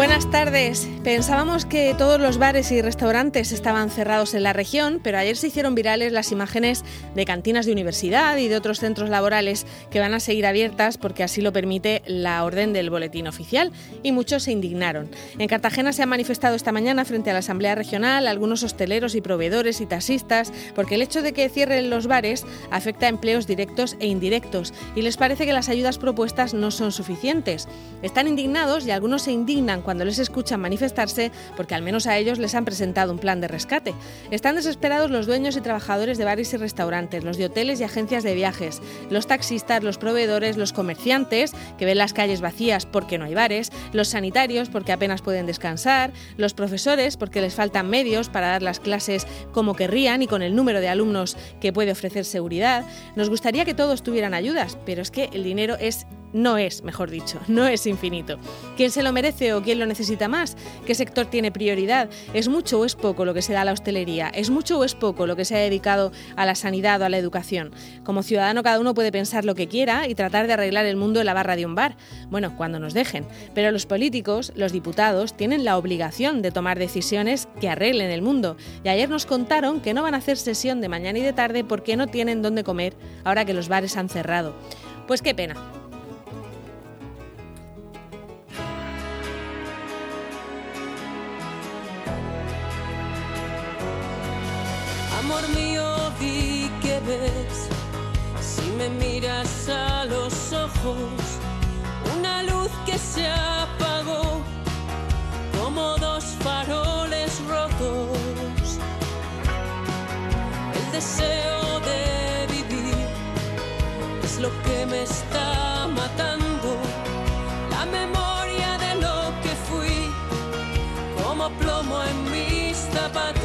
Buenas tardes. Pensábamos que todos los bares y restaurantes estaban cerrados en la región, pero ayer se hicieron virales las imágenes de cantinas de universidad y de otros centros laborales que van a seguir abiertas porque así lo permite la orden del boletín oficial y muchos se indignaron. En Cartagena se han manifestado esta mañana frente a la Asamblea Regional algunos hosteleros y proveedores y taxistas porque el hecho de que cierren los bares afecta a empleos directos e indirectos y les parece que las ayudas propuestas no son suficientes. Están indignados y algunos se indignan cuando les escuchan manifestarse porque al menos a ellos les han presentado un plan de rescate. Están desesperados los dueños y trabajadores de bares y restaurantes, los de hoteles y agencias de viajes, los taxistas, los proveedores, los comerciantes que ven las calles vacías porque no hay bares, los sanitarios porque apenas pueden descansar, los profesores porque les faltan medios para dar las clases como querrían y con el número de alumnos que puede ofrecer seguridad. Nos gustaría que todos tuvieran ayudas, pero es que el dinero es no es, mejor dicho, no es infinito. ¿Quién se lo merece o quién lo necesita más? ¿Qué sector tiene prioridad? ¿Es mucho o es poco lo que se da a la hostelería? ¿Es mucho o es poco lo que se ha dedicado a la sanidad o a la educación? Como ciudadano cada uno puede pensar lo que quiera y tratar de arreglar el mundo en la barra de un bar. Bueno, cuando nos dejen. Pero los políticos, los diputados, tienen la obligación de tomar decisiones que arreglen el mundo. Y ayer nos contaron que no van a hacer sesión de mañana y de tarde porque no tienen dónde comer ahora que los bares han cerrado. Pues qué pena. Amor mío, di que ves, si me miras a los ojos, una luz que se apagó como dos faroles rotos. El deseo de vivir es lo que me está matando, la memoria de lo que fui, como plomo en mis zapatos.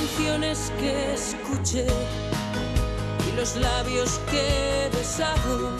Canciones que escuché y los labios que besado,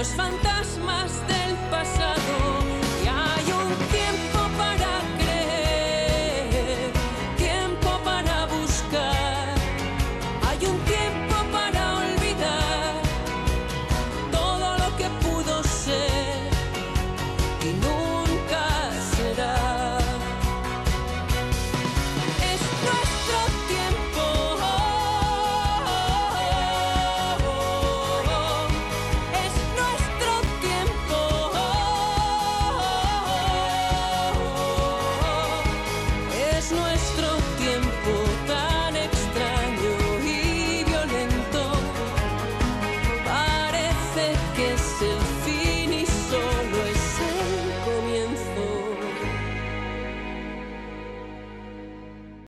los fantasmas